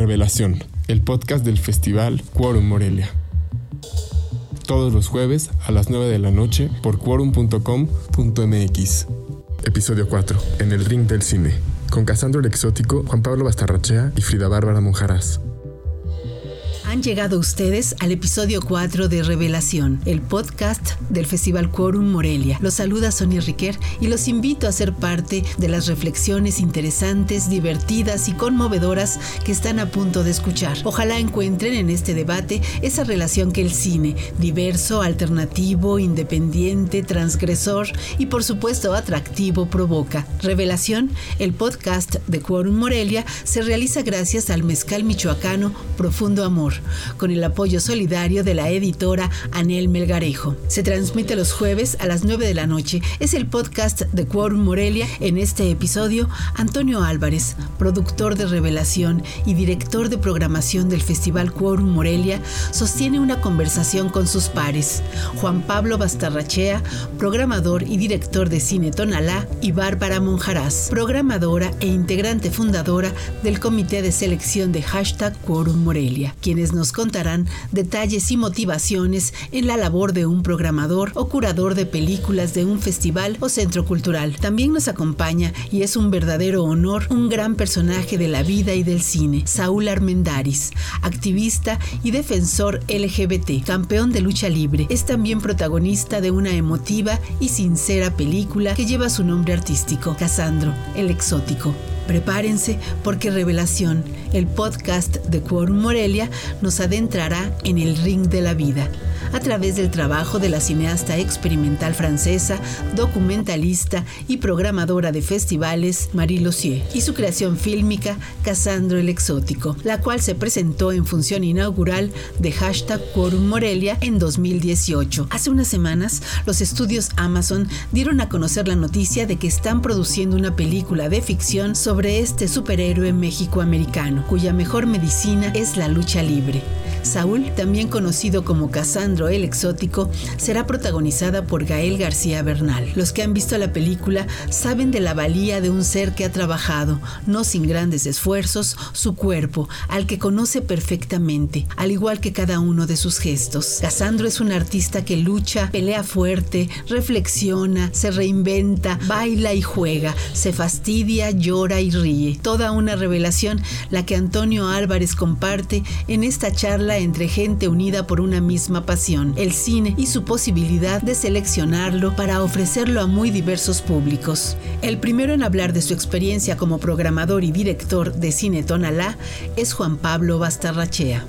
Revelación, el podcast del festival Quorum Morelia. Todos los jueves a las 9 de la noche por quorum.com.mx. Episodio 4. En el ring del cine. Con Casandro el Exótico, Juan Pablo Bastarrachea y Frida Bárbara Monjaraz. Han llegado ustedes al episodio 4 de Revelación, el podcast del Festival Quorum Morelia. Los saluda Sonia Riquer y los invito a ser parte de las reflexiones interesantes, divertidas y conmovedoras que están a punto de escuchar. Ojalá encuentren en este debate esa relación que el cine, diverso, alternativo, independiente, transgresor y por supuesto atractivo, provoca. Revelación, el podcast de Quorum Morelia, se realiza gracias al mezcal michoacano Profundo Amor con el apoyo solidario de la editora Anel Melgarejo. Se transmite los jueves a las 9 de la noche. Es el podcast de Quorum Morelia. En este episodio, Antonio Álvarez, productor de Revelación y director de programación del Festival Quorum Morelia, sostiene una conversación con sus pares. Juan Pablo Bastarrachea, programador y director de Cine Tonalá, y Bárbara Monjaraz, programadora e integrante fundadora del Comité de Selección de Hashtag Quorum Morelia, quienes nos contarán detalles y motivaciones en la labor de un programador o curador de películas de un festival o centro cultural. También nos acompaña y es un verdadero honor un gran personaje de la vida y del cine, Saúl Armendaris, activista y defensor LGBT, campeón de lucha libre. Es también protagonista de una emotiva y sincera película que lleva su nombre artístico, Casandro, el exótico. Prepárense porque Revelación, el podcast de Quorum Morelia, nos adentrará en el ring de la vida a través del trabajo de la cineasta experimental francesa, documentalista y programadora de festivales Marie Lossier y su creación fílmica Casandro el Exótico, la cual se presentó en función inaugural de hashtag Quorum Morelia en 2018. Hace unas semanas, los estudios Amazon dieron a conocer la noticia de que están produciendo una película de ficción sobre este superhéroe méxico-americano, cuya mejor medicina es la lucha libre. Saúl, también conocido como Casandro el Exótico, será protagonizada por Gael García Bernal. Los que han visto la película saben de la valía de un ser que ha trabajado, no sin grandes esfuerzos, su cuerpo, al que conoce perfectamente, al igual que cada uno de sus gestos. Casandro es un artista que lucha, pelea fuerte, reflexiona, se reinventa, baila y juega, se fastidia, llora y ríe. Toda una revelación la que Antonio Álvarez comparte en esta charla entre gente unida por una misma pasión, el cine y su posibilidad de seleccionarlo para ofrecerlo a muy diversos públicos. El primero en hablar de su experiencia como programador y director de Cine Tonalá es Juan Pablo Bastarrachea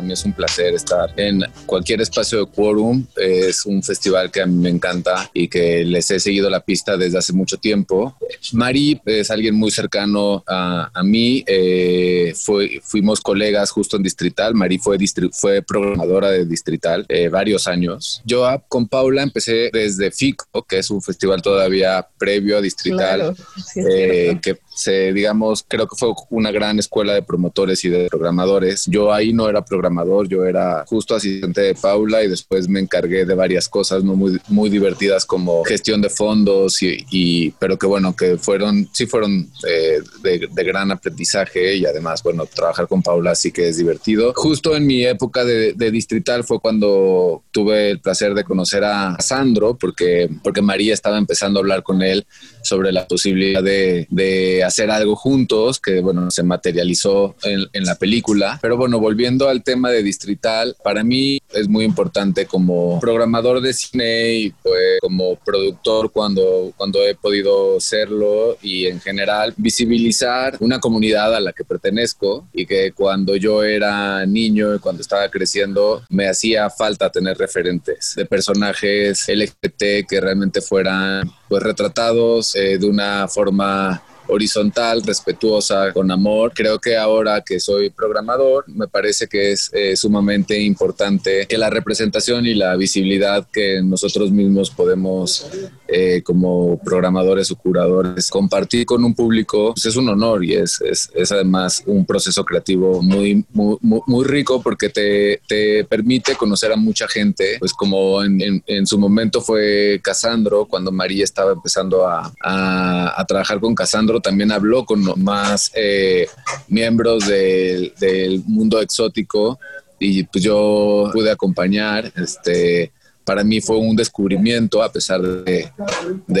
para mí es un placer estar en cualquier espacio de Quorum. Es un festival que a mí me encanta y que les he seguido la pista desde hace mucho tiempo. Mari es alguien muy cercano a, mí. Eh, fue, fuimos colegas justo en Distrital. Mari fue, fue programadora de Distrital eh, varios años. Yo con Paula empecé desde FICO, que es un festival todavía previo a Distrital, eh, que se, digamos, creo que fue una gran escuela de promotores y de programadores. Yo ahí no era programador, yo era justo asistente de Paula y después me encargué de varias cosas ¿no? muy, muy divertidas como gestión de fondos y, pero que bueno, que fueron, sí fueron eh, de, gran aprendizaje y además, bueno, trabajar con Paula sí que es divertido. Justo en mi época de, distrital fue cuando tuve el placer de conocer a Sandro porque, porque María estaba empezando a hablar con él sobre la posibilidad de, de hacer algo juntos, que bueno, se materializó en, en, la película. Pero bueno, volviendo al tema de Distrital, para mí es muy importante como programador de cine y pues, como productor cuando, cuando he podido serlo y en general visibilizar una comunidad a la que pertenezco y que cuando yo era niño y cuando estaba creciendo me hacía falta tener referentes de personajes LGBT que realmente fueran pues retratados eh, de una forma horizontal, respetuosa, con amor. Creo que ahora que soy programador, me parece que es eh, sumamente importante que la representación y la visibilidad que nosotros mismos podemos eh, como programadores o curadores compartir con un público pues es un honor y es, es, es además un proceso creativo muy, muy, muy, rico porque te, te, permite conocer a mucha gente, pues como en, en, su momento fue Casandro, cuando María estaba empezando a, a, a trabajar con Casandro, también habló con más eh, miembros del, del mundo exótico y pues yo pude acompañar, este, para mí fue un descubrimiento, a pesar de,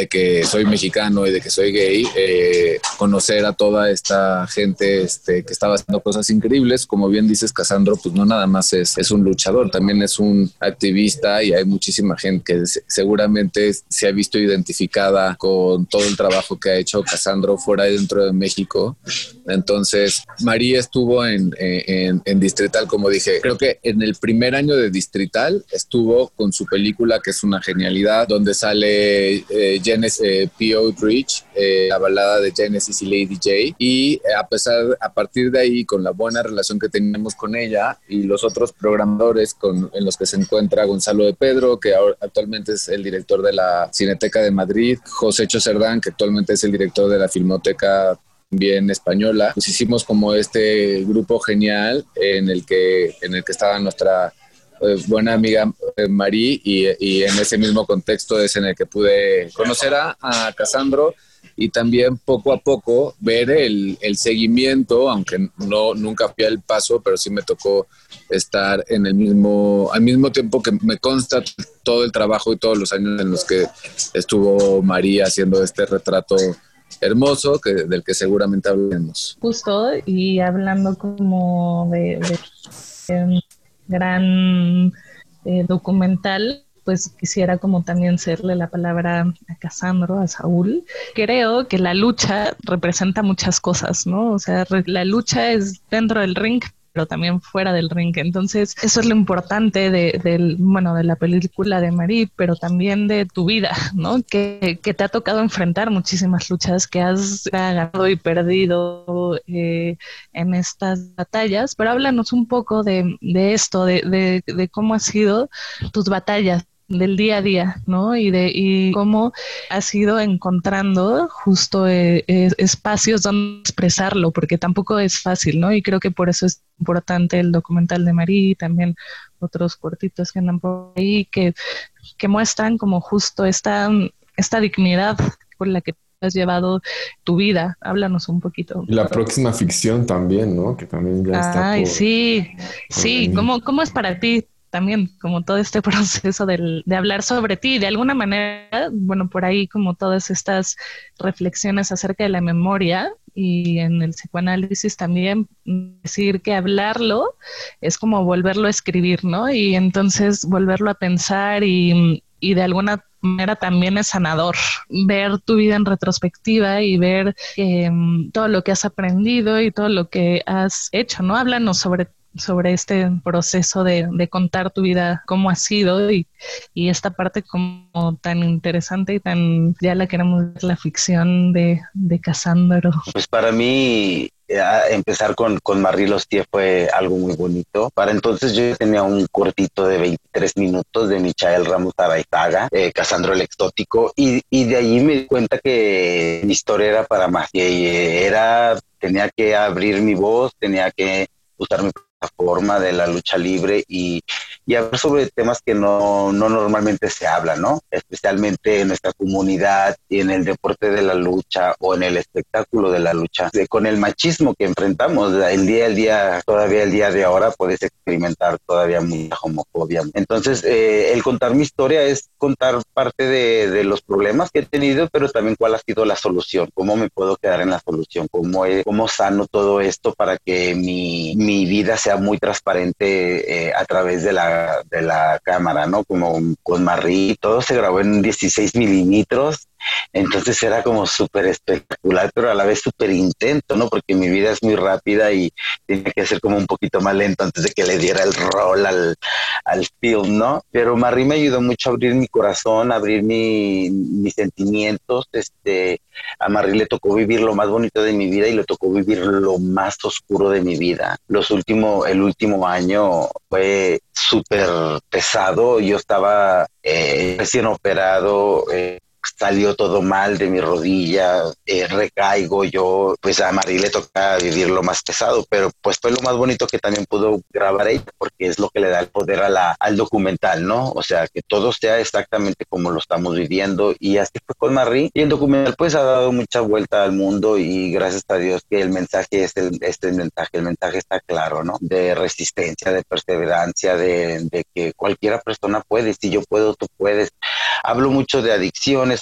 que soy mexicano y de que soy gay, eh, conocer a toda esta gente este, que estaba haciendo cosas increíbles. Como bien dices, Casandro, pues no nada más es, es un luchador, también es un activista y hay muchísima gente que seguramente se ha visto identificada con todo el trabajo que ha hecho Casandro fuera y dentro de México. Entonces, María estuvo en, en, en Distrital, como dije, creo que en el primer año de Distrital estuvo con su película que es una genialidad, donde sale eh, Genesis, eh, P.O. Bridge, eh, la balada de Genesis y Lady J. Y eh, a pesar, a partir de ahí, con la buena relación que teníamos con ella y los otros programadores con, en los que se encuentra Gonzalo de Pedro, que ahora, actualmente es el director de la Cineteca de Madrid, José Cerdán, que actualmente es el director de la Filmoteca bien española, pues hicimos como este grupo genial en el que, en el que estaba nuestra eh, buena amiga eh, y, en ese mismo contexto es en el que pude conocer a, a Casandro y también poco a poco ver el, seguimiento, aunque no nunca fui al paso, pero sí me tocó estar en el mismo, al mismo tiempo que me consta todo el trabajo y todos los años en los que estuvo María haciendo este retrato hermoso que, del que seguramente hablaremos. Justo, y hablando como de, de gran eh, documental, pues quisiera como también serle la palabra a Casandro, a Saúl. Creo que la lucha representa muchas cosas, ¿no? O sea, la lucha es dentro del ring, pero también fuera del ring. Entonces, eso es lo importante de, del, bueno, de la película de Marie, pero también de tu vida, ¿no? Que, que te ha tocado enfrentar muchísimas luchas, que has ganado y perdido eh, en estas batallas, pero háblanos un poco de, de esto, de, de, de cómo han sido tus batallas del día a día, ¿no? Y de y cómo has ido encontrando justo eh, eh, espacios donde expresarlo, porque tampoco es fácil, ¿no? Y creo que por eso es importante el documental de Marí y también otros cortitos que andan por ahí que, que muestran como justo esta, esta dignidad por la que has llevado tu vida. Háblanos un poquito. La próxima ficción también, ¿no? Que también ya está. Ay, sí, sí. ¿Cómo, ¿Cómo es para ti también como todo este proceso del, de hablar sobre ti. De alguna manera, bueno, por ahí como todas estas reflexiones acerca de la memoria y en el psicoanálisis también decir que hablarlo es como volverlo a escribir, ¿no? Y entonces volverlo a pensar y, y de alguna manera también es sanador ver tu vida en retrospectiva y ver eh, todo lo que has aprendido y todo lo que has hecho, ¿no? Háblanos sobre sobre este proceso de, de, contar tu vida, cómo ha sido y, y, esta parte como tan interesante y tan, ya la queremos ver, la ficción de, de Casándaro. Pues para mí eh, empezar con, con Marie fue algo muy bonito. Para entonces yo tenía un cortito de 23 minutos de Michael Ramos Araizaga, eh, Casandro el Exótico, y, y de ahí me di cuenta que mi historia era para más, que era, tenía que abrir mi voz, tenía que usar mi forma de la lucha libre y, y hablar sobre temas que no, no, normalmente se hablan, ¿no? Especialmente en nuestra comunidad y en el deporte de la lucha o en el espectáculo de la lucha. con el machismo que enfrentamos, el día al día, todavía el día de ahora puedes experimentar todavía mucha homofobia. Entonces, eh, el contar mi historia es contar parte de, de, los problemas que he tenido, pero también cuál ha sido la solución, cómo me puedo quedar en la solución, cómo, cómo sano todo esto para que mi, mi vida sea muy transparente eh, a través de la, de la cámara, ¿no? Como con Marie, todo se grabó en 16 milímetros entonces era como súper espectacular, pero a la vez súper intento, ¿no? Porque mi vida es muy rápida y tenía que ser como un poquito más lento antes de que le diera el rol al, al film, ¿no? Pero Marie me ayudó mucho a abrir mi corazón, abrir mi, mis sentimientos. Este, a Marie le tocó vivir lo más bonito de mi vida y le tocó vivir lo más oscuro de mi vida. Los últimos, el último año fue súper pesado. Yo estaba eh, recién operado. Eh, salió todo mal de mi rodilla, eh, recaigo yo, pues a Marí le toca vivir lo más pesado, pero pues fue lo más bonito que también pudo grabar ella, porque es lo que le da el poder a la, al documental, ¿no? O sea, que todo sea exactamente como lo estamos viviendo y así fue con Marí y el documental pues ha dado mucha vuelta al mundo y gracias a Dios que el mensaje es el, este mensaje, el mensaje está claro, ¿no? De resistencia, de perseverancia, de, que cualquiera persona puede, si yo puedo, tú puedes. Hablo mucho de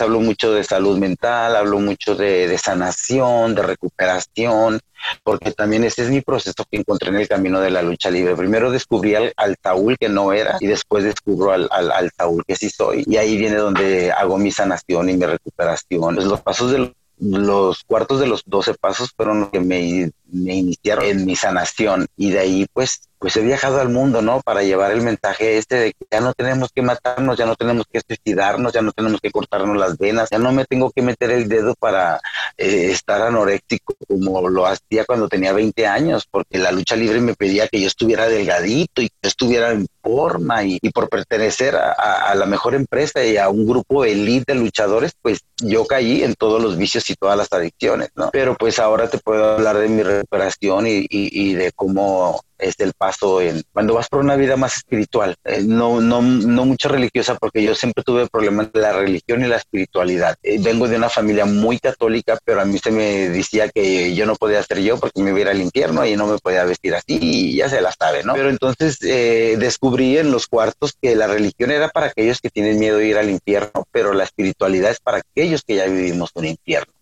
hablo mucho de salud mental, hablo mucho de, sanación, de recuperación, porque también ese es mi proceso que encontré en el camino de la lucha libre. Primero descubrí al, al que no era y después descubro al, al, al que sí soy. Y ahí viene donde hago mi sanación y mi recuperación. Pues los pasos de los cuartos de los 12 pasos fueron los que me, me iniciaron en mi sanación y de ahí pues pues he viajado al mundo, ¿no? Para llevar el mensaje este de que ya no tenemos que matarnos, ya no tenemos que suicidarnos, ya no tenemos que cortarnos las venas, ya no me tengo que meter el dedo para eh, estar anoréctico como lo hacía cuando tenía 20 años, porque la lucha libre me pedía que yo estuviera delgadito y que yo estuviera en forma y, por pertenecer a, a, la mejor empresa y a un grupo elite de luchadores, pues yo caí en todos los vicios y todas las adicciones, ¿no? Pero pues ahora te puedo hablar de mi recuperación y, y, y de cómo es el paso en cuando vas por una vida más espiritual, eh, no, no, no mucho religiosa, porque yo siempre tuve problemas de la religión y la espiritualidad. Eh, vengo de una familia muy católica, pero a mí se me decía que yo no podía ser yo porque me iba al infierno y no me podía vestir así y ya se la sabe, ¿no? Pero entonces eh, descubrí en los cuartos que la religión era para aquellos que tienen miedo de ir al infierno, pero la espiritualidad es para aquellos que ya vivimos un infierno.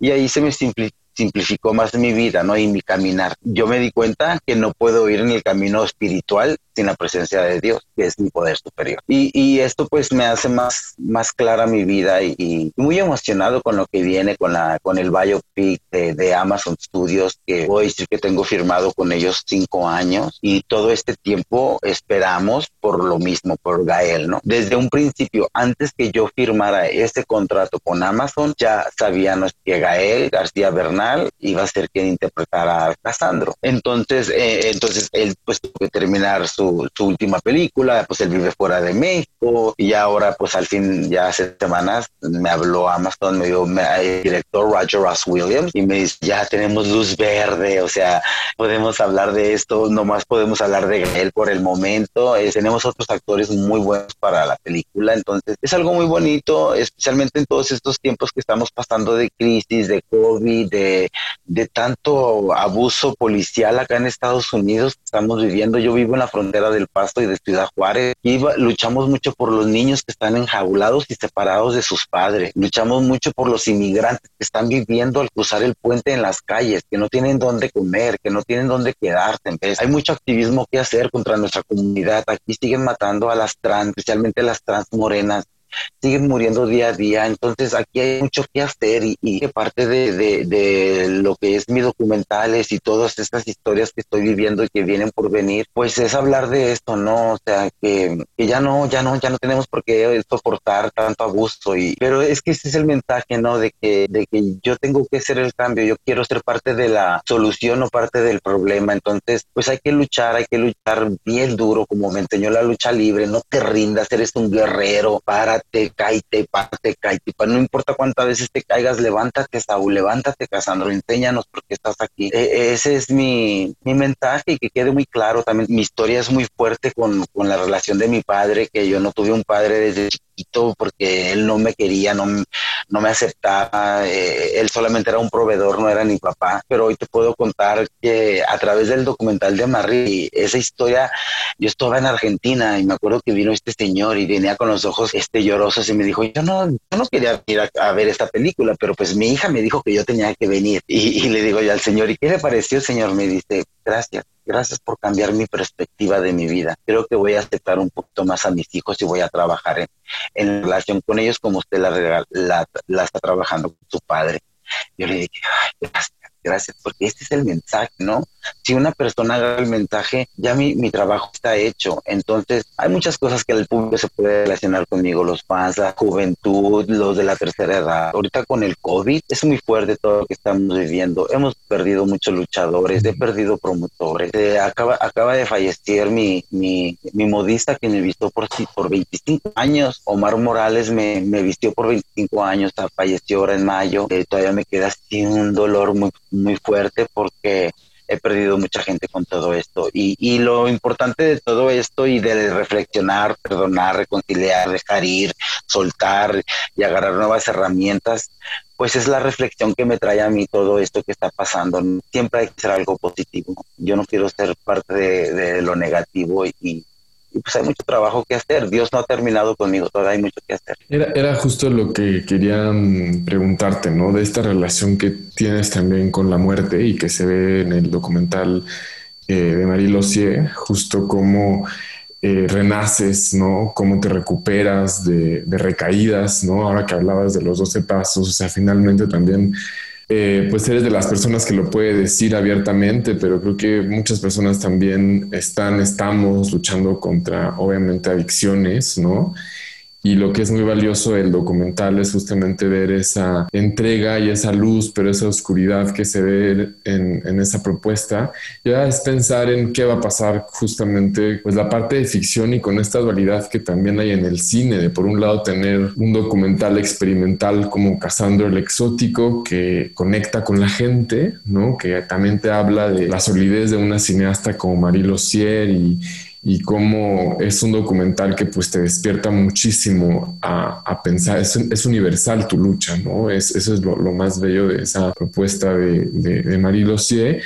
Y ahí se me simplificó simplificó más mi vida, ¿no? Y mi caminar. Yo me di cuenta que no puedo ir en el camino espiritual sin la presencia de Dios, que es mi poder superior. Y, y esto pues me hace más, más clara mi vida y, muy emocionado con lo que viene con, la, con el biopic de, de Amazon Studios, que voy a decir que tengo firmado con ellos cinco años y todo este tiempo esperamos por lo mismo, por Gael, ¿no? Desde un principio, antes que yo firmara ese contrato con Amazon, ya sabíamos que Gael García Bernal iba a ser quien interpretara a Casandro. Entonces, eh, entonces él pues tuvo que terminar su última película, pues él vive fuera de México y ahora pues al fin ya hace semanas me habló Amazon, me dio el director Roger Ross Williams y me dice ya tenemos luz verde, o sea, podemos hablar de esto, nomás podemos hablar de él por el momento, tenemos otros actores muy buenos para la película, entonces es algo muy bonito, especialmente en todos estos tiempos que estamos pasando de crisis, de COVID, de, de tanto abuso policial acá en Estados Unidos, estamos viviendo, yo vivo en la frontera del Pasto y de Ciudad Juárez. Iba, luchamos mucho por los niños que están enjaulados y separados de sus padres. Luchamos mucho por los inmigrantes que están viviendo al cruzar el puente en las calles, que no tienen dónde comer, que no tienen dónde quedarse. Hay mucho activismo que hacer contra nuestra comunidad. Aquí siguen matando a las trans, especialmente las trans morenas siguen muriendo día a día. Entonces aquí hay mucho que hacer y, y parte de, de, lo que es mi documentales y todas estas historias que estoy viviendo y que vienen por venir, pues es hablar de esto, ¿no? O sea, que, que ya no, ya no, ya no tenemos por qué soportar tanto abuso. Y, pero es que ese es el mensaje, ¿no? De que, de que yo tengo que ser el cambio, yo quiero ser parte de la solución o parte del problema. Entonces, pues hay que luchar, hay que luchar bien duro, como me enseñó la lucha libre, no te rindas, eres un guerrero, para párate, cállate, párate, cállate. No importa cuántas veces te caigas, levántate, Saúl, levántate, Casandro, enséñanos por qué estás aquí. E, ese es mi, mi mensaje y que quede muy claro también. Mi historia es muy fuerte con, con la relación de mi padre, que yo no tuve un padre desde porque él no me quería, no, no me aceptaba, eh, él solamente era un proveedor, no era mi papá, pero hoy te puedo contar que a través del documental de Marie, esa historia, yo estaba en Argentina y me acuerdo que vino este señor y venía con los ojos este llorosos y me dijo, yo no, yo no quería ir a, ver esta película, pero pues mi hija me dijo que yo tenía que venir y, y le digo yo al señor, ¿y qué le pareció? Señor me dice, gracias gracias por cambiar mi perspectiva de mi vida. Creo que voy a aceptar un poquito más a mis hijos y voy a trabajar en, relación con ellos como usted la, la, está trabajando con su padre. Yo le dije, gracias, gracias, porque este es el mensaje, ¿no? Si una persona agarra el mensaje, ya mi, mi trabajo está hecho. Entonces, hay muchas cosas que el público se puede relacionar conmigo, los fans, la juventud, los de la tercera edad. Ahorita con el COVID es muy fuerte todo lo que estamos viviendo. Hemos perdido muchos luchadores, he perdido promotores. Eh, acaba, acaba de fallecer mi, mi, mi modista que me vistió por, por 25 años. Omar Morales me, me vistió por 25 años, falleció ahora en mayo. Eh, todavía me queda así un dolor muy, muy fuerte porque he perdido mucha gente con todo esto. Y, y, lo importante de todo esto y de reflexionar, perdonar, reconciliar, dejar ir, soltar y agarrar nuevas herramientas, pues es la reflexión que me trae a mí todo esto que está pasando. Siempre hay que hacer algo positivo. Yo no quiero ser parte de, de lo negativo y, pues hay mucho trabajo que hacer. Dios no ha terminado conmigo, todavía hay mucho que hacer. Era, era justo lo que quería preguntarte, ¿no? De esta relación que tienes también con la muerte y que se ve en el documental eh, de Marie Lossier, justo cómo eh, renaces, ¿no? Cómo te recuperas de, de recaídas, ¿no? Ahora que hablabas de los 12 pasos, o sea, finalmente también eh, pues eres de las personas que lo puede decir abiertamente, pero creo que muchas personas también están, estamos luchando contra, obviamente, adicciones, ¿no? Y lo que es muy valioso del documental es justamente ver esa entrega y esa luz, pero esa oscuridad que se ve en, en, esa propuesta. Ya es pensar en qué va a pasar justamente, pues la parte de ficción y con esta dualidad que también hay en el cine, de por un lado tener un documental experimental como Casandro el Exótico, que conecta con la gente, ¿no? Que también te habla de la solidez de una cineasta como Marie Lossier y y cómo es un documental que pues te despierta muchísimo a, a pensar, es, es, universal tu lucha, ¿no? Es, eso es lo, más bello de esa propuesta de, de, de Marie Lossier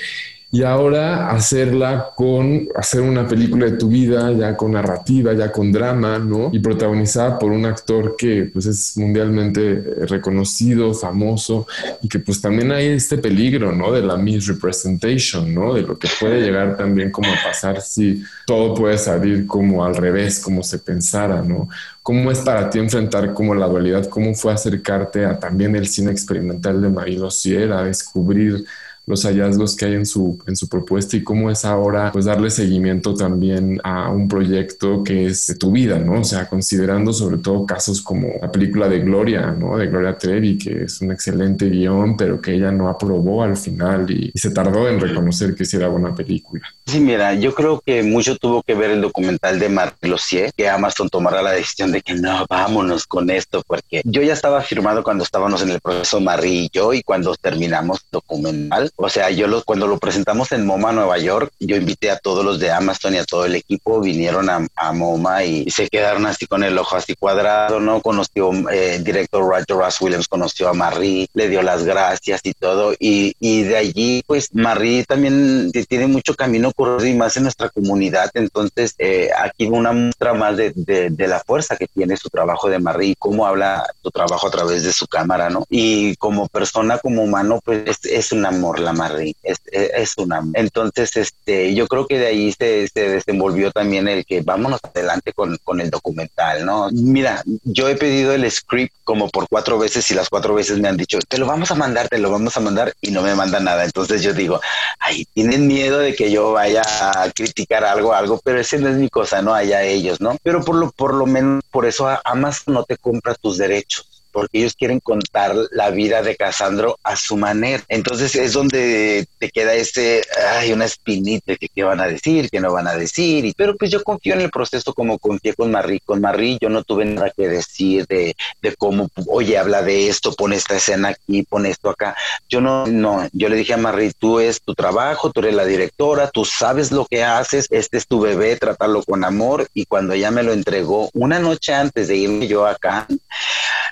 y ahora hacerla con, hacer una película de tu vida, ya con narrativa, ya con drama, ¿no? Y protagonizada por un actor que pues es mundialmente reconocido, famoso, y que pues también hay este peligro, ¿no? De la misrepresentation, ¿no? De lo que puede llegar también como a pasar si todo puede salir como al revés, como se pensara, ¿no? ¿Cómo es para ti enfrentar como la dualidad? ¿Cómo fue acercarte a también el cine experimental de Marie Lossier, a descubrir los hallazgos que hay en su, en su propuesta y cómo es ahora pues darle seguimiento también a un proyecto que es de tu vida, ¿no? O sea, considerando sobre todo casos como la película de Gloria, ¿no? De Gloria Trevi, que es un excelente guion, pero que ella no aprobó al final y, se tardó en reconocer que sí era buena película. Sí, mira, yo creo que mucho tuvo que ver el documental de Marc Lossier, que Amazon tomara la decisión de que no, vámonos con esto, porque yo ya estaba firmado cuando estábamos en el proceso Marie y yo y cuando terminamos documental o sea, yo lo, cuando lo presentamos en MoMA, Nueva York, yo invité a todos los de Amazon y a todo el equipo, vinieron a, MoMA y, se quedaron así con el ojo así cuadrado, ¿no? Conoció eh, el director Roger Ross Williams, conoció a Marie, le dio las gracias y todo. Y, de allí, pues Marie también tiene mucho camino corrido y más en nuestra comunidad. Entonces, eh, aquí una muestra más de, la fuerza que tiene su trabajo de Marie, cómo habla su trabajo a través de su cámara, ¿no? Y como persona, como humano, pues es, es un amor la Marie, es, es, una. Entonces, este, yo creo que de ahí se, se desenvolvió también el que vámonos adelante con, con, el documental, ¿no? Mira, yo he pedido el script como por cuatro veces y las cuatro veces me han dicho, te lo vamos a mandar, te lo vamos a mandar y no me mandan nada. Entonces yo digo, ay, tienen miedo de que yo vaya a criticar algo, algo, pero ese no es mi cosa, ¿no? Allá ellos, ¿no? Pero por lo, por lo menos por eso Amazon no te compra tus derechos porque ellos quieren contar la vida de Casandro a su manera. Entonces es donde te queda ese, ay, una espinita que qué van a decir, qué no van a decir. Pero pues yo confío en el proceso como confié con Marie. Con Marie yo no tuve nada que decir de, cómo, oye, habla de esto, pone esta escena aquí, pone esto acá. Yo no, no, yo le dije a Marie, tú es tu trabajo, tú eres la directora, tú sabes lo que haces, este es tu bebé, trátalo con amor. Y cuando ella me lo entregó, una noche antes de irme yo acá,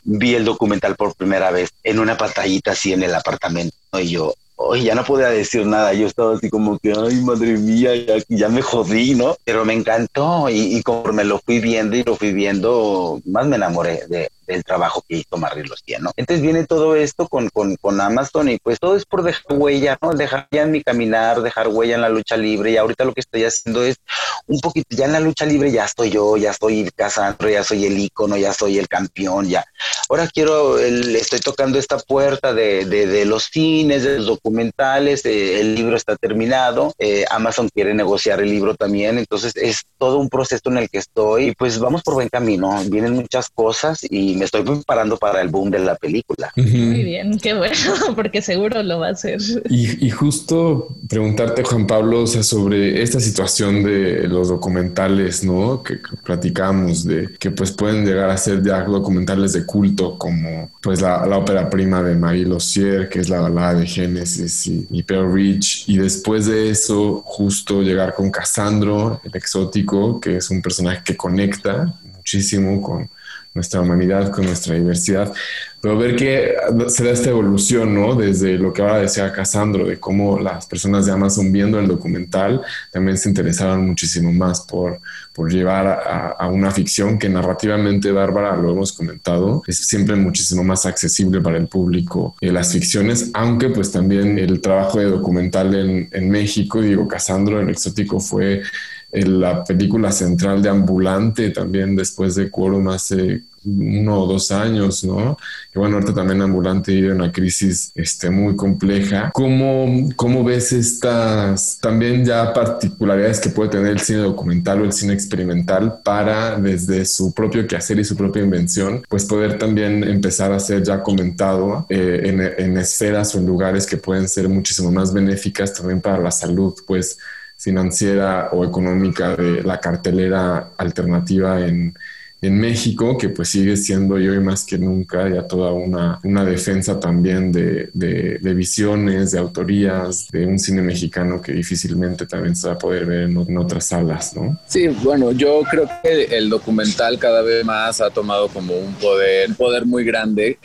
vi el documental por primera vez en una pantallita así en el apartamento y yo, hoy ya no podía decir nada, yo estaba así como que, ay, madre mía, ya, me jodí, ¿no? Pero me encantó y, y, conforme lo fui viendo y lo fui viendo, más me enamoré de, el trabajo que hizo Marie Losier, ¿no? Entonces viene todo esto con, con, con Amazon y pues todo es por dejar huella, ¿no? Dejar ya en mi caminar, dejar huella en la lucha libre y ahorita lo que estoy haciendo es un poquito, ya en la lucha libre ya estoy yo, ya estoy Casandro, ya soy el ícono, ya soy el campeón, ya. Ahora quiero, el, estoy tocando esta puerta de, de, los cines, de los documentales, eh, el libro está terminado, eh, Amazon quiere negociar el libro también, entonces es todo un proceso en el que estoy y pues vamos por buen camino, vienen muchas cosas y me estoy preparando para el boom de la película. Muy bien, qué bueno, porque seguro lo va a hacer. Y, y justo preguntarte, Juan Pablo, o sea, sobre esta situación de los documentales, ¿no? Que, platicamos de que pues pueden llegar a ser ya documentales de culto como pues la, la ópera prima de Marie Lossier, que es la balada de Génesis y, y Pearl Rich. Y después de eso, justo llegar con Cassandro, el exótico, que es un personaje que conecta muchísimo con nuestra humanidad, con nuestra diversidad, pero ver que se da esta evolución, ¿no? Desde lo que ahora decía Casandro, de cómo las personas de Amazon viendo el documental también se interesaron muchísimo más por, por llevar a, una ficción que narrativamente, Bárbara, lo hemos comentado, es siempre muchísimo más accesible para el público eh, las ficciones, aunque pues también el trabajo de documental en, en México, digo, Casandro, el exótico fue la película central de Ambulante también después de Quorum hace uno o dos años, ¿no? Que bueno, ahorita también Ambulante vive una crisis este, muy compleja. ¿Cómo, ¿Cómo ves estas también ya particularidades que puede tener el cine documental o el cine experimental para desde su propio quehacer y su propia invención, pues poder también empezar a ser ya comentado eh, en, en esferas o en lugares que pueden ser muchísimo más benéficas también para la salud, pues financiera o económica de la cartelera alternativa en, en México, que pues sigue siendo hoy más que nunca ya toda una, una defensa también de, de, visiones, de autorías, de un cine mexicano que difícilmente también se va a poder ver en, otras salas, ¿no? Sí, bueno, yo creo que el documental cada vez más ha tomado como un poder, un poder muy grande.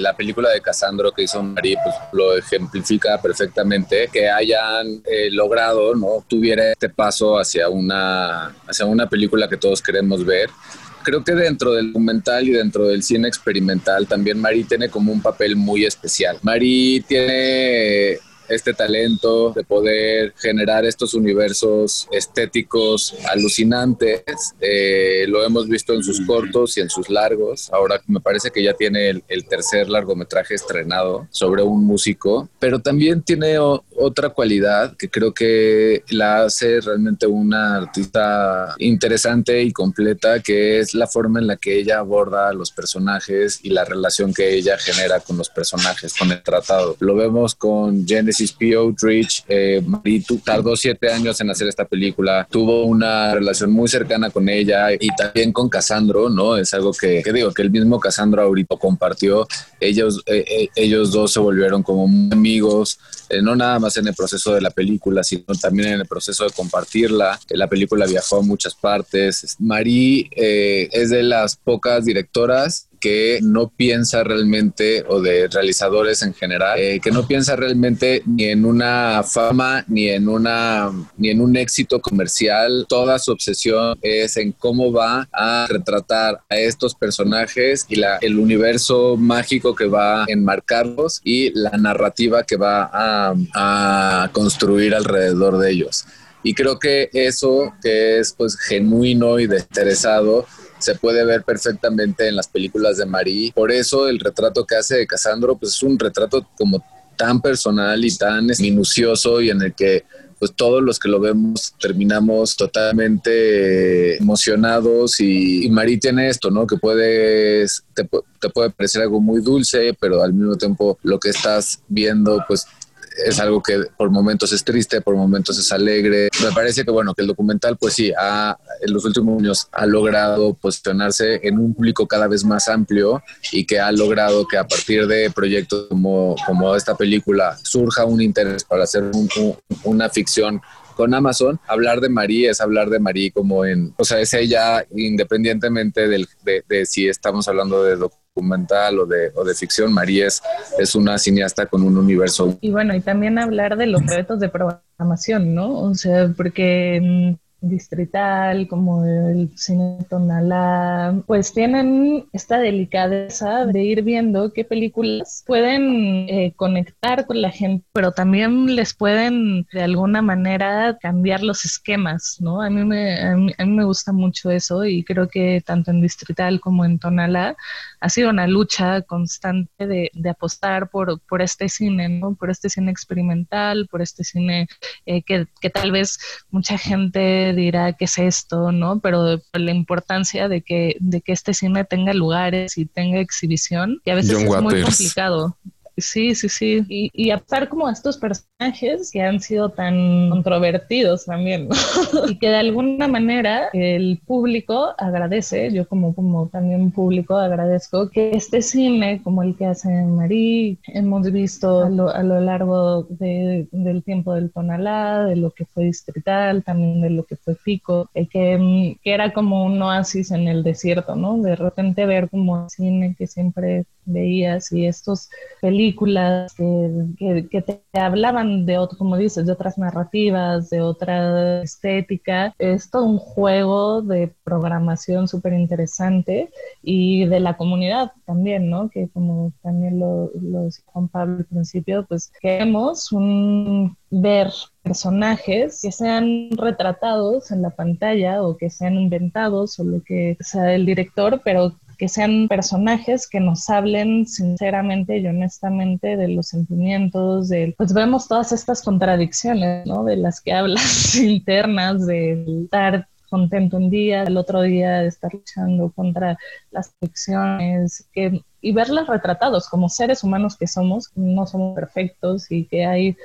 la película de Casandro que hizo Marí, pues lo ejemplifica perfectamente, que hayan eh, logrado, ¿no? Tuviera este paso hacia una, hacia una película que todos queremos ver creo que dentro del documental y dentro del cine experimental también Mari tiene como un papel muy especial. Mari tiene este talento de poder generar estos universos estéticos alucinantes. Eh, lo hemos visto en sus cortos y en sus largos. Ahora me parece que ya tiene el, tercer largometraje estrenado sobre un músico, pero también tiene otra cualidad que creo que la hace realmente una artista interesante y completa, que es la forma en la que ella aborda los personajes y la relación que ella genera con los personajes, con el tratado. Lo vemos con Genesis P.O. Rich, eh, Maritu, tardó siete años en hacer esta película, tuvo una relación muy cercana con ella y también con Casandro, ¿no? Es algo que, digo, que el mismo Casandro ahorita compartió. Ellos, eh, eh, ellos dos se volvieron como amigos, no nada más en el proceso de la película, sino también en el proceso de compartirla. La película viajó a muchas partes. Marie es de las pocas directoras que no piensa realmente, o de realizadores en general, eh, que no piensa realmente ni en una fama, ni en, una, ni en un éxito comercial. Toda su obsesión es en cómo va a retratar a estos personajes y la, el universo mágico que va a enmarcarlos y la narrativa que va a, construir alrededor de ellos. Y creo que eso que es pues genuino y desinteresado se puede ver perfectamente en las películas de Marie. Por eso el retrato que hace de Casandro pues es un retrato como tan personal y tan minucioso y en el que pues todos los que lo vemos terminamos totalmente emocionados y, Marie tiene esto, ¿no? Que puedes, te, te, puede parecer algo muy dulce, pero al mismo tiempo lo que estás viendo pues es algo que por momentos es triste, por momentos es alegre. Me parece que, bueno, que el documental, pues sí, ha, en los últimos años ha logrado posicionarse en un público cada vez más amplio y que ha logrado que a partir de proyectos como, como esta película surja un interés para hacer una ficción con Amazon, hablar de Marie es hablar de Marie como en, o sea, es ella independientemente del, de, de si estamos hablando de documental documental o de, o de ficción, María es, es una cineasta con un universo. Y bueno, y también hablar de los retos de programación, ¿no? O sea, porque Distrital, como el cine Tonalá, pues tienen esta delicadeza de ir viendo qué películas pueden eh, conectar con la gente, pero también les pueden de alguna manera cambiar los esquemas, ¿no? A mí me, a mí, me gusta mucho eso y creo que tanto en Distrital como en Tonalá ha sido una lucha constante de, de apostar por, por este cine, ¿no? Por este cine experimental, por este cine eh, que, que, tal vez mucha gente dirá que es esto, ¿no? Pero la importancia de que, de que este cine tenga lugares y tenga exhibición, que a veces es muy complicado. Sí, sí, sí. Y, y a pesar como estos personajes que han sido tan controvertidos también, y que de alguna manera el público agradece, yo como, como también público agradezco que este cine, como el que hace Marí, hemos visto a lo, a lo largo de, del tiempo del Tonalá, de lo que fue Distrital, también de lo que fue Pico, eh, que, que era como un oasis en el desierto, ¿no? De repente ver como cine que siempre veías y estos películas que, que, te hablaban de otro, como dices, de otras narrativas, de otra estética. Es todo un juego de programación súper interesante y de la comunidad también, ¿no? Que como también lo, lo decía Juan Pablo al principio, pues queremos un, ver personajes que sean retratados en la pantalla o que sean inventados o lo que sea el director, pero que sean personajes que nos hablen sinceramente y honestamente de los sentimientos, de, pues vemos todas estas contradicciones, ¿no? De las que hablas internas, de estar contento un día, el otro día de estar luchando contra las adicciones, que, y verlas retratados como seres humanos que somos, no somos perfectos y que hay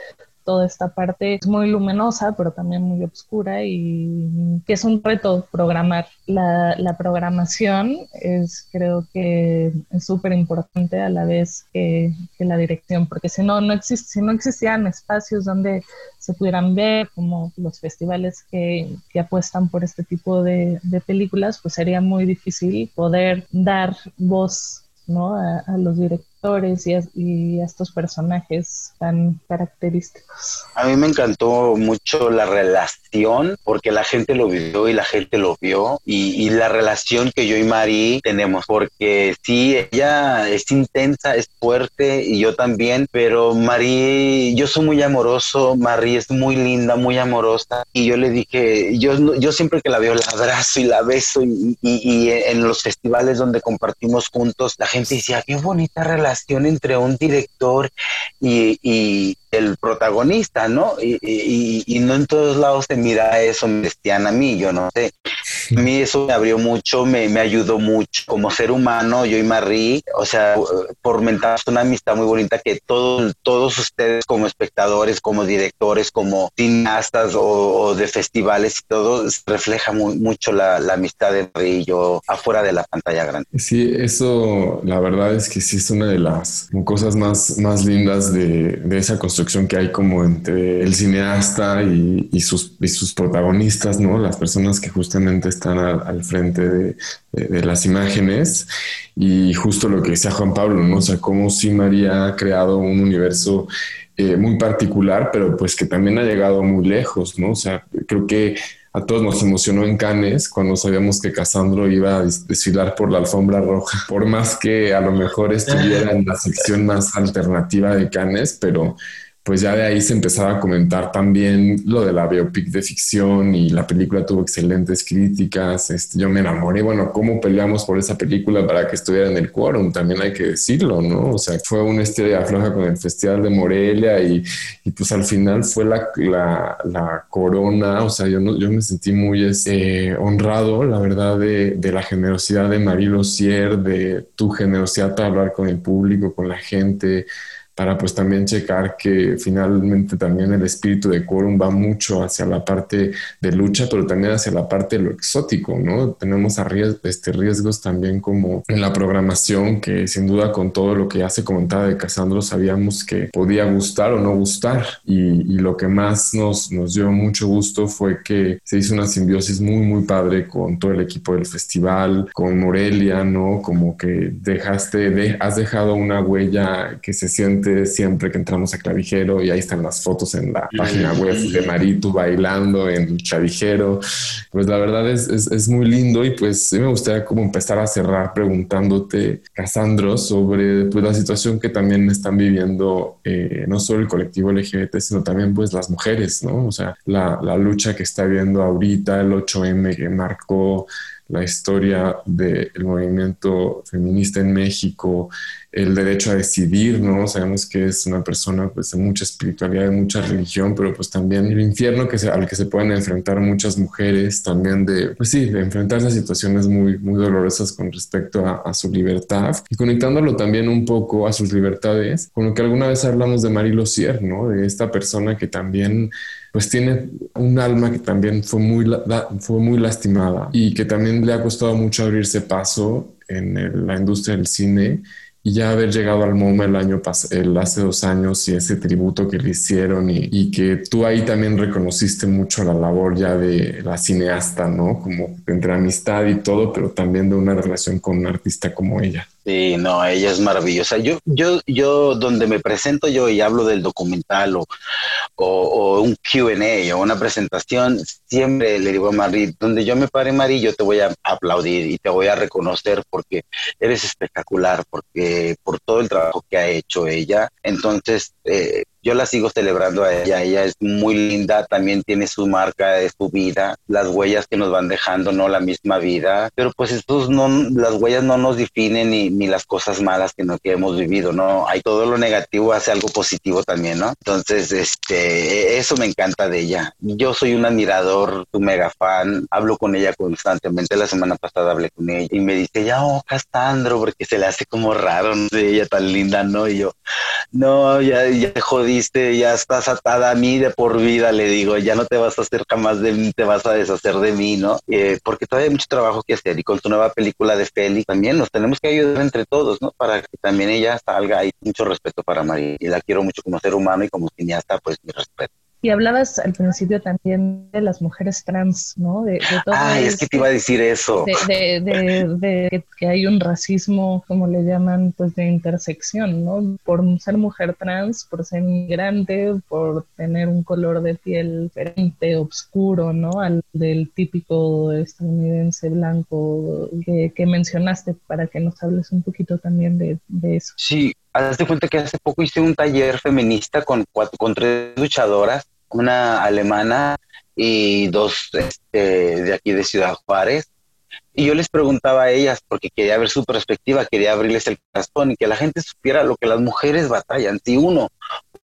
toda esta parte es muy luminosa, pero también muy oscura y que es un reto programar. La, la programación es, creo que es súper importante a la vez que, que, la dirección, porque si no, no existe, si no existían espacios donde se pudieran ver, como los festivales que, que apuestan por este tipo de, películas, pues sería muy difícil poder dar voz ¿no? a, a los directores y a, y estos personajes tan característicos. A mí me encantó mucho la relación porque la gente lo vivió y la gente lo vio y, y la relación que yo y Mari tenemos porque sí, ella es intensa, es fuerte y yo también, pero Mari, yo soy muy amoroso, Mari es muy linda, muy amorosa y yo le dije, yo, yo siempre que la veo la abrazo y la beso y, y, y en los festivales donde compartimos juntos, la gente decía, qué bonita relación entre un director y, y el protagonista, ¿no? Y, y, y, no en todos lados se mira eso, me a mí, yo no sé. A mí eso me abrió mucho, me, me ayudó mucho como ser humano, yo y Marie, o sea, fomentamos una amistad muy bonita que todos, todos ustedes como espectadores, como directores, como cineastas o, o de festivales y todo, refleja muy, mucho la, la, amistad de Marie y yo afuera de la pantalla grande. Sí, eso la verdad es que sí es una de las cosas más, más lindas de, de esa construcción que hay como entre el cineasta y, y, sus, y sus, protagonistas, ¿no? Las personas que justamente están al, al frente de, de, de, las imágenes. Y justo lo que decía Juan Pablo, ¿no? O sea, cómo sí María ha creado un universo eh, muy particular, pero pues que también ha llegado muy lejos, ¿no? O sea, creo que a todos nos emocionó en Cannes cuando sabíamos que Casandro iba a desfilar por la alfombra roja, por más que a lo mejor estuviera en la sección más alternativa de Cannes, pero pues ya de ahí se empezaba a comentar también lo de la biopic de ficción y la película tuvo excelentes críticas. Este, yo me enamoré. Bueno, ¿cómo peleamos por esa película para que estuviera en el quórum? También hay que decirlo, ¿no? O sea, fue una estrella floja con el Festival de Morelia y, y pues al final fue la, la, corona. O sea, yo, no, yo me sentí muy este, honrado, la verdad, de, de la generosidad de Marie Lossier, de tu generosidad para hablar con el público, con la gente para pues también checar que finalmente también el espíritu de quórum va mucho hacia la parte de lucha, pero también hacia la parte de lo exótico, ¿no? Tenemos a riesgos, este, riesgos también como en la programación, que sin duda con todo lo que ya se comentaba de Casandro sabíamos que podía gustar o no gustar y, y lo que más nos, nos dio mucho gusto fue que se hizo una simbiosis muy, muy padre con todo el equipo del festival, con Morelia, ¿no? Como que dejaste, de, has dejado una huella que se siente siempre que entramos a clavijero y ahí están las fotos en la página web de Maritu bailando en clavijero. Pues la verdad es, es, muy lindo y pues me gustaría como empezar a cerrar preguntándote, Casandro, sobre pues, la situación que también están viviendo eh, no solo el colectivo LGBT, sino también pues las mujeres, ¿no? O sea, la, la lucha que está viendo ahorita, el 8M que marcó la historia del movimiento feminista en México, el derecho a decidir, ¿no? Sabemos que es una persona pues, de mucha espiritualidad, de mucha religión, pero pues también el infierno que al que se pueden enfrentar muchas mujeres, también de, pues sí, de enfrentarse a situaciones muy, muy dolorosas con respecto a, su libertad y conectándolo también un poco a sus libertades, con lo que alguna vez hablamos de Marie Lozier, ¿no? De esta persona que también pues tiene un alma que también fue muy, fue muy lastimada y que también le ha costado mucho abrirse paso en la industria del cine y ya haber llegado al MoMA el año el hace dos años y ese tributo que le hicieron y, y, que tú ahí también reconociste mucho la labor ya de la cineasta, ¿no? Como entre amistad y todo, pero también de una relación con un artista como ella. Sí, no, ella es maravillosa. Yo, yo, yo, donde me presento yo y hablo del documental o, o, un QA o una presentación, siempre le digo a Marí, donde yo me pare, Marí, yo te voy a aplaudir y te voy a reconocer porque eres espectacular, porque por todo el trabajo que ha hecho ella. Entonces, eh, yo la sigo celebrando a ella, ella es muy linda, también tiene su marca de su vida, las huellas que nos van dejando, no la misma vida, pero pues estos no, las huellas no nos definen ni, ni las cosas malas que, no, que hemos vivido, ¿no? Hay todo lo negativo hace algo positivo también, ¿no? Entonces, este, eso me encanta de ella. Yo soy un admirador, un mega fan, hablo con ella constantemente, la semana pasada hablé con ella y me dice, ya, oh, Castandro, porque se le hace como raro, no ella tan linda, ¿no? Y yo, no, ya, ya jodí ya estás atada a mí de por vida, le digo, ya no te vas a hacer jamás de mí, te vas a deshacer de mí, ¿no? Eh, porque todavía hay mucho trabajo que hacer y con tu nueva película de Félix también nos tenemos que ayudar entre todos, ¿no? Para que también ella salga, hay mucho respeto para María y la quiero mucho como ser humano y como cineasta, pues mi respeto. Y hablabas al principio también de las mujeres trans, ¿no? De, todo Ay, es que te iba a decir eso. De, de, que hay un racismo, como le llaman, pues de intersección, ¿no? Por ser mujer trans, por ser inmigrante, por tener un color de piel diferente, oscuro, ¿no? Al del típico estadounidense blanco que, que mencionaste, para que nos hables un poquito también de, eso. Sí, Haz de cuenta que hace poco hice un taller feminista con, cuatro, con tres luchadoras, una alemana y dos este, de aquí de Ciudad Juárez. Y yo les preguntaba a ellas, porque quería ver su perspectiva, quería abrirles el corazón y que la gente supiera lo que las mujeres batallan. Si uno,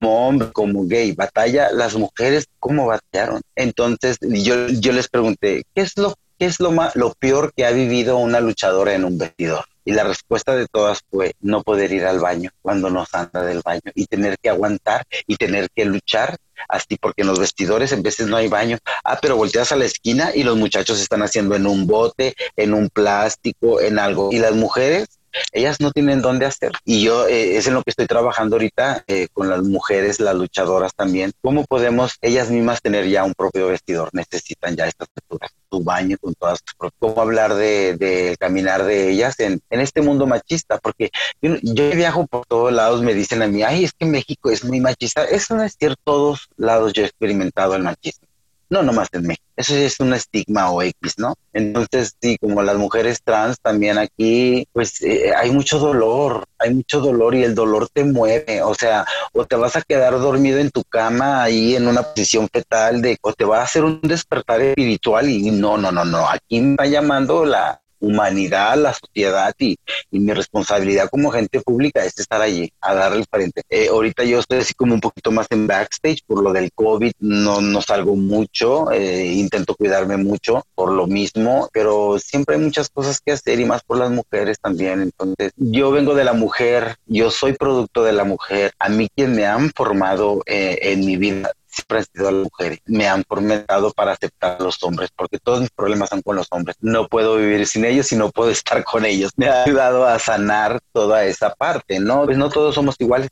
como hombre, como gay, batalla, las mujeres, ¿cómo batallaron? Entonces yo, yo les pregunté, ¿qué es lo, qué es lo, más, lo peor que ha vivido una luchadora en un vestidor? Y la respuesta de todas fue no poder ir al baño cuando nos anda del baño y tener que aguantar y tener que luchar así porque en los vestidores en veces no hay baño. Ah, pero volteas a la esquina y los muchachos están haciendo en un bote, en un plástico, en algo. Y las mujeres ellas no tienen dónde hacer. Y yo eh, es en lo que estoy trabajando ahorita eh, con las mujeres, las luchadoras también. ¿Cómo podemos ellas mismas tener ya un propio vestidor? Necesitan ya estas estructuras, su baño con todas sus ¿Cómo hablar de, caminar de ellas en, este mundo machista? Porque yo, yo, viajo por todos lados, me dicen a mí, ay, es que México es muy machista. Eso no es cierto, todos lados yo he experimentado el machismo no nomás en México. Eso es un estigma o X, ¿no? Entonces, sí, como las mujeres trans también aquí, pues eh, hay mucho dolor, hay mucho dolor y el dolor te mueve, o sea, o te vas a quedar dormido en tu cama ahí en una posición fetal de, o te va a hacer un despertar espiritual y no, no, no, no, aquí me está llamando la, humanidad, la sociedad y, mi responsabilidad como gente pública es estar allí, a darle el frente. Eh, ahorita yo estoy así como un poquito más en backstage por lo del COVID, no, no salgo mucho, eh, intento cuidarme mucho por lo mismo, pero siempre hay muchas cosas que hacer y más por las mujeres también. Entonces, yo vengo de la mujer, yo soy producto de la mujer, a mí quien me han formado eh, en mi vida siempre han sido las mujeres. Me han fomentado para aceptar a los hombres, porque todos mis problemas son con los hombres. No puedo vivir sin ellos y no puedo estar con ellos. Me ha ayudado a sanar toda esa parte, ¿no? Pues no todos somos iguales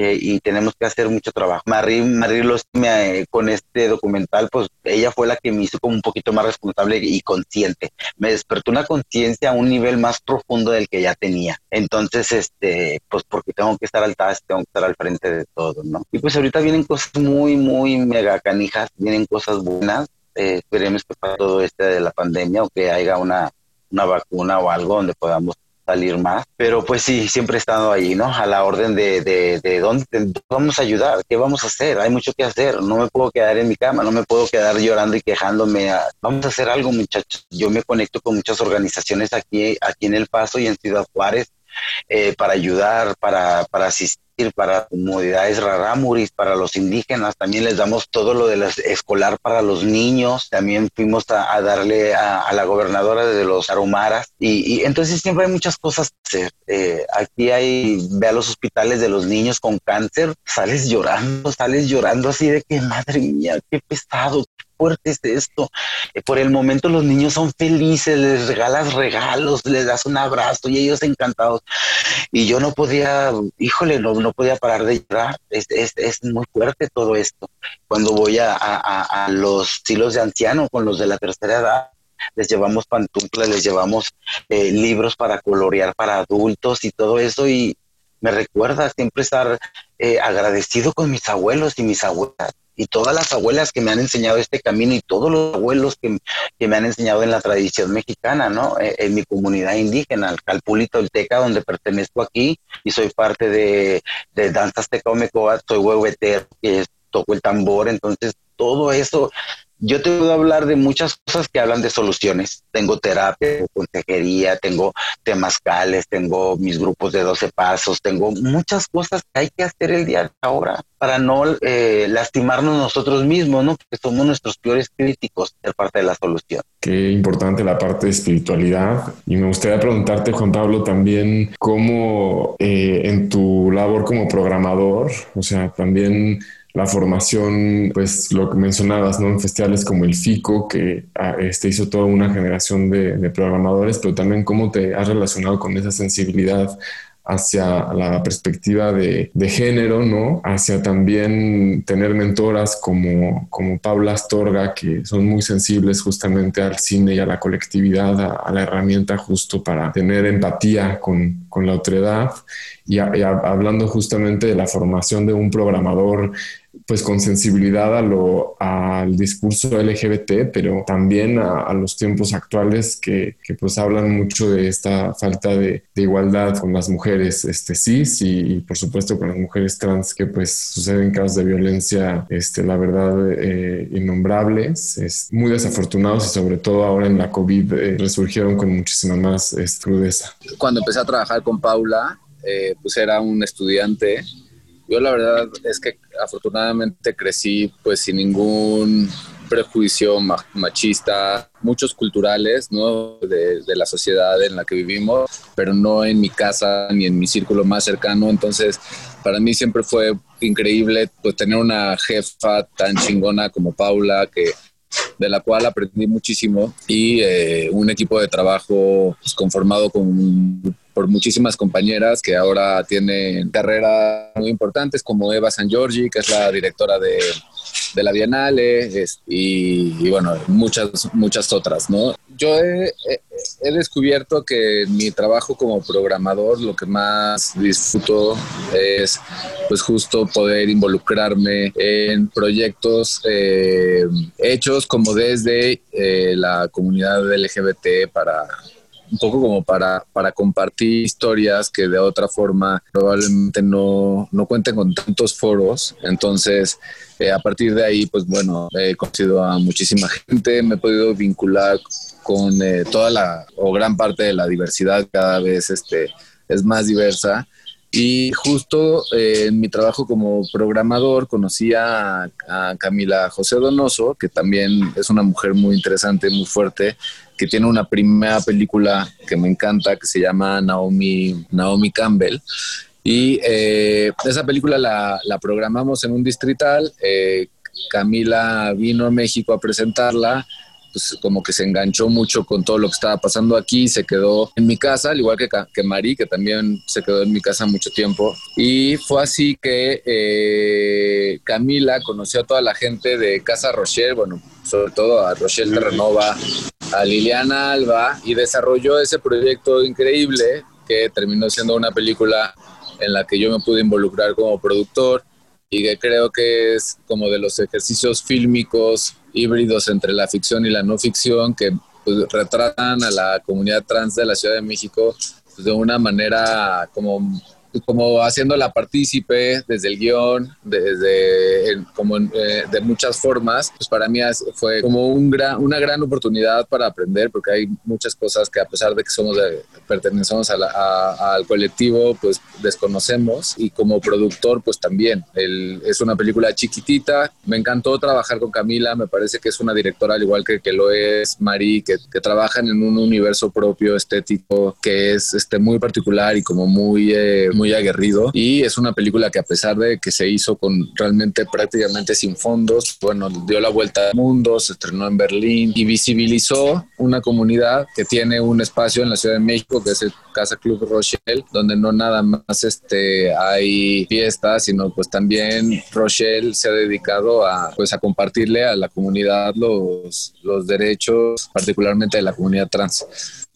y, tenemos que hacer mucho trabajo. Marie, Marie me, con este documental, pues ella fue la que me hizo como un poquito más responsable y consciente. Me despertó una conciencia a un nivel más profundo del que ya tenía. Entonces, este, pues porque tengo que estar al TAS, tengo que estar al frente de todo, ¿no? Y pues ahorita vienen cosas muy, muy mega canijas, vienen cosas buenas. Eh, esperemos que para todo este de la pandemia o que haya una, una vacuna o algo donde podamos salir más. Pero pues sí, siempre he estado ahí, ¿no? A la orden de, de, de dónde vamos a ayudar, qué vamos a hacer. Hay mucho que hacer. No me puedo quedar en mi cama, no me puedo quedar llorando y quejándome. Vamos a hacer algo, muchachos. Yo me conecto con muchas organizaciones aquí, aquí en El Paso y en Ciudad Juárez eh, para ayudar, para, para asistir para comunidades rarámuris, para los indígenas, también les damos todo lo de la escolar para los niños, también fuimos a, darle a, la gobernadora de los aromaras y, entonces siempre hay muchas cosas que hacer. Eh, aquí hay, ve a los hospitales de los niños con cáncer, sales llorando, sales llorando así de que madre mía, qué pesado, fuerte es esto. Eh, por el momento los niños son felices, les regalas regalos, les das un abrazo y ellos encantados. Y yo no podía, híjole, no, no podía parar de llorar. Es, es, es muy fuerte todo esto. Cuando voy a, a, a los silos de ancianos con los de la tercera edad, les llevamos pantuflas, les llevamos eh, libros para colorear para adultos y todo eso y me recuerda siempre estar eh, agradecido con mis abuelos y mis abuelas y todas las abuelas que me han enseñado este camino y todos los abuelos que, me han enseñado en la tradición mexicana, ¿no? Eh, en, mi comunidad indígena, el Calpulito, el Teca, donde pertenezco aquí y soy parte de, de Danzas Teca Omecoa, soy huehuetero, que toco el tambor, entonces todo eso yo te puedo hablar de muchas cosas que hablan de soluciones. Tengo terapia, consejería, tengo temazcales, tengo mis grupos de 12 pasos, tengo muchas cosas que hay que hacer el día de ahora para no eh, lastimarnos nosotros mismos, ¿no? Porque somos nuestros peores críticos de parte de la solución. Qué importante la parte de espiritualidad. Y me gustaría preguntarte, Juan Pablo, también cómo eh, en tu labor como programador, o sea, también la formación, pues lo que mencionabas, ¿no? En festivales como el FICO, que ah, este, hizo toda una generación de, programadores, pero también cómo te has relacionado con esa sensibilidad hacia la perspectiva de, género, ¿no? Hacia también tener mentoras como, como Paula Astorga, que son muy sensibles justamente al cine y a la colectividad, a, la herramienta justo para tener empatía con, con la otredad. Y, y, hablando justamente de la formación de un programador pues con sensibilidad a lo, al discurso LGBT, pero también a, los tiempos actuales que, pues hablan mucho de esta falta de, igualdad con las mujeres este, cis y, por supuesto con las mujeres trans que pues suceden casos de violencia, este, la verdad, eh, innombrables, es muy desafortunados y sobre todo ahora en la COVID eh, resurgieron con muchísima más crudeza. Cuando empecé a trabajar con Paula, eh, pues era un estudiante yo la verdad es que afortunadamente crecí pues sin ningún prejuicio machista, muchos culturales, ¿no? De, la sociedad en la que vivimos, pero no en mi casa ni en mi círculo más cercano. Entonces, para mí siempre fue increíble pues, tener una jefa tan chingona como Paula, que de la cual aprendí muchísimo y eh, un equipo de trabajo pues, conformado con por muchísimas compañeras que ahora tienen carreras muy importantes, como Eva San Giorgi, que es la directora de, de la Bienale, y, bueno, muchas, muchas otras, ¿no? Yo he, he, descubierto que mi trabajo como programador lo que más disfruto es pues justo poder involucrarme en proyectos eh, hechos como desde eh, la comunidad LGBT para un poco como para, para compartir historias que de otra forma probablemente no, no cuenten con tantos foros. Entonces, eh, a partir de ahí, pues bueno, he conocido a muchísima gente, me he podido vincular con eh, toda la o gran parte de la diversidad, cada vez este, es más diversa. Y justo eh, en mi trabajo como programador conocí a, Camila José Donoso, que también es una mujer muy interesante, muy fuerte, que tiene una primera película que me encanta, que se llama Naomi, Naomi Campbell. Y eh, esa película la, la, programamos en un distrital. Eh, Camila vino a México a presentarla pues como que se enganchó mucho con todo lo que estaba pasando aquí, se quedó en mi casa, al igual que, que Mari, que también se quedó en mi casa mucho tiempo. Y fue así que eh, Camila conoció a toda la gente de Casa Rochelle, bueno, sobre todo a Rochelle Terranova, a Liliana Alba, y desarrolló ese proyecto increíble que terminó siendo una película en la que yo me pude involucrar como productor y que creo que es como de los ejercicios fílmicos híbridos entre la ficción y la no ficción que pues, retratan a la comunidad trans de la Ciudad de México pues, de una manera como como haciéndola partícipe desde el guion, desde como eh, de muchas formas, pues para mí fue como un gran, una gran oportunidad para aprender, porque hay muchas cosas que a pesar de que somos pertenecemos al colectivo, pues desconocemos y como productor, pues también. es una película chiquitita, me encantó trabajar con Camila, me parece que es una directora al igual que, que lo es Mari, que, que trabajan en un universo propio estético que es este, muy particular y como muy... Eh, muy aguerrido y es una película que a pesar de que se hizo con realmente prácticamente sin fondos, bueno, dio la vuelta al mundo, se estrenó en Berlín y visibilizó una comunidad que tiene un espacio en la Ciudad de México que es el Casa Club Rochelle, donde no nada más este, hay fiestas, sino pues también Rochelle se ha dedicado a, pues, a compartirle a la comunidad los, los derechos, particularmente de la comunidad trans.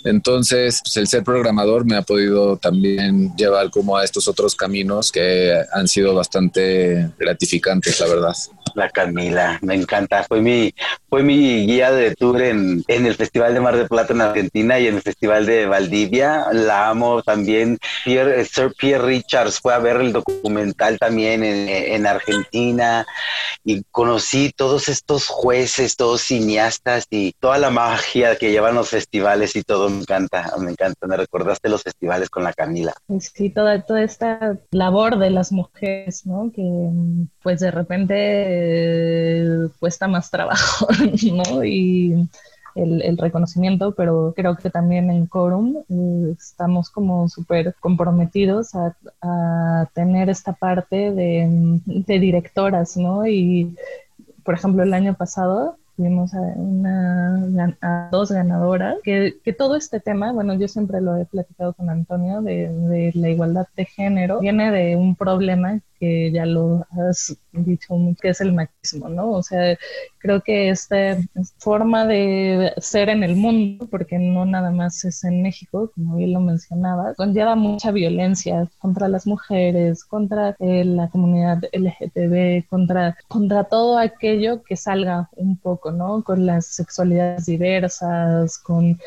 Entonces, pues, el ser programador me ha podido también llevar como a estos otros caminos que han sido bastante gratificantes, la verdad. La Camila, me encanta. Fue mi, fue mi guía de tour en, en el Festival de Mar de Plata en Argentina y en el Festival de Valdivia. La amo también. Pierre, Sir Pierre Richards fue a ver el documental también en, en Argentina y conocí todos estos jueces, todos cineastas y toda la magia que llevan los festivales y todo me encanta, me encanta. Me recordaste los festivales con la Camila. Sí, toda, toda esta labor de las mujeres, ¿no? Que pues de repente eh, cuesta más trabajo, ¿no? Y el, reconocimiento, pero creo que también en Quorum eh, estamos como súper comprometidos a, tener esta parte de, de directoras, ¿no? Y, por ejemplo, el año pasado tuvimos a, una, a dos ganadoras, que, todo este tema, bueno, yo siempre lo he platicado con Antonio, de, de la igualdad de género, viene de un problema ya lo has dicho, que es el machismo, ¿no? O sea, creo que esta forma de ser en el mundo, porque no nada más es en México, como bien lo mencionaba, conlleva mucha violencia contra las mujeres, contra eh, la comunidad LGTB, contra, contra todo aquello que salga un poco, ¿no? Con las sexualidades diversas, con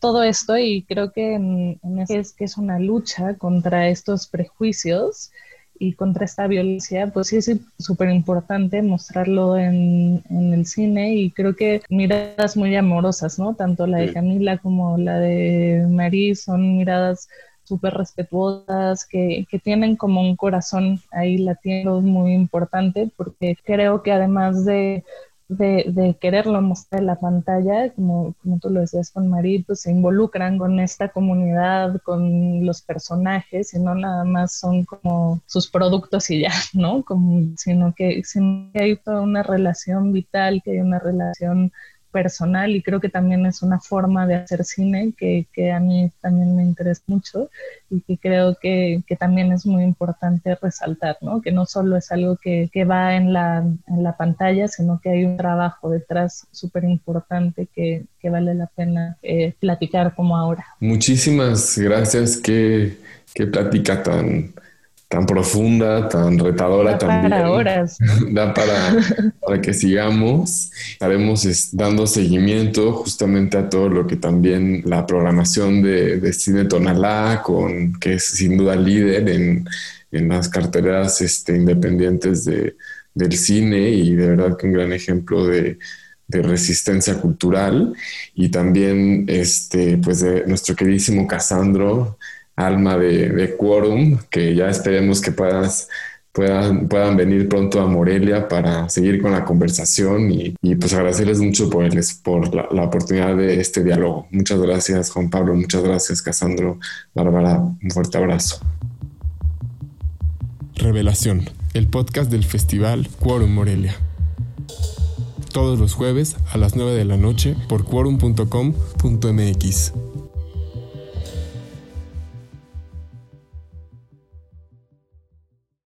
todo esto y creo que en, es que es una lucha contra estos prejuicios y contra esta violencia, pues sí es súper importante mostrarlo en, en, el cine y creo que miradas muy amorosas, ¿no? Tanto la de Camila como la de Marie son miradas súper respetuosas, que, que, tienen como un corazón ahí latiendo muy importante, porque creo que además de de, de, quererlo mostrar en la pantalla, como, como tú lo decías con Marí, pues se involucran con esta comunidad, con los personajes, y no nada más son como sus productos y ya, ¿no? Como, sino, que, sino que hay toda una relación vital, que hay una relación personal y creo que también es una forma de hacer cine que, que a mí también me interesa mucho y que creo que, que, también es muy importante resaltar, ¿no? Que no solo es algo que, que va en la, en la, pantalla, sino que hay un trabajo detrás súper importante que, vale la pena eh, platicar como ahora. Muchísimas gracias. Qué, qué plática tan tan profunda, tan retadora da también. Para horas. Da para, para que sigamos. Estaremos dando seguimiento justamente a todo lo que también la programación de, de Cine Tonalá, con, que es sin duda líder en, en las carteras este, independientes de, del cine y de verdad que un gran ejemplo de, de resistencia cultural y también este pues de nuestro queridísimo Casandro alma de, de Quorum, que ya esperemos que puedas, puedan, puedan venir pronto a Morelia para seguir con la conversación y, y pues agradecerles mucho por, por la, la, oportunidad de este diálogo. Muchas gracias Juan Pablo, muchas gracias Casandro, Bárbara, un fuerte abrazo. Revelación, el podcast del Festival Quorum Morelia. todos los jueves a las 9 de la noche por quorum.com.mx.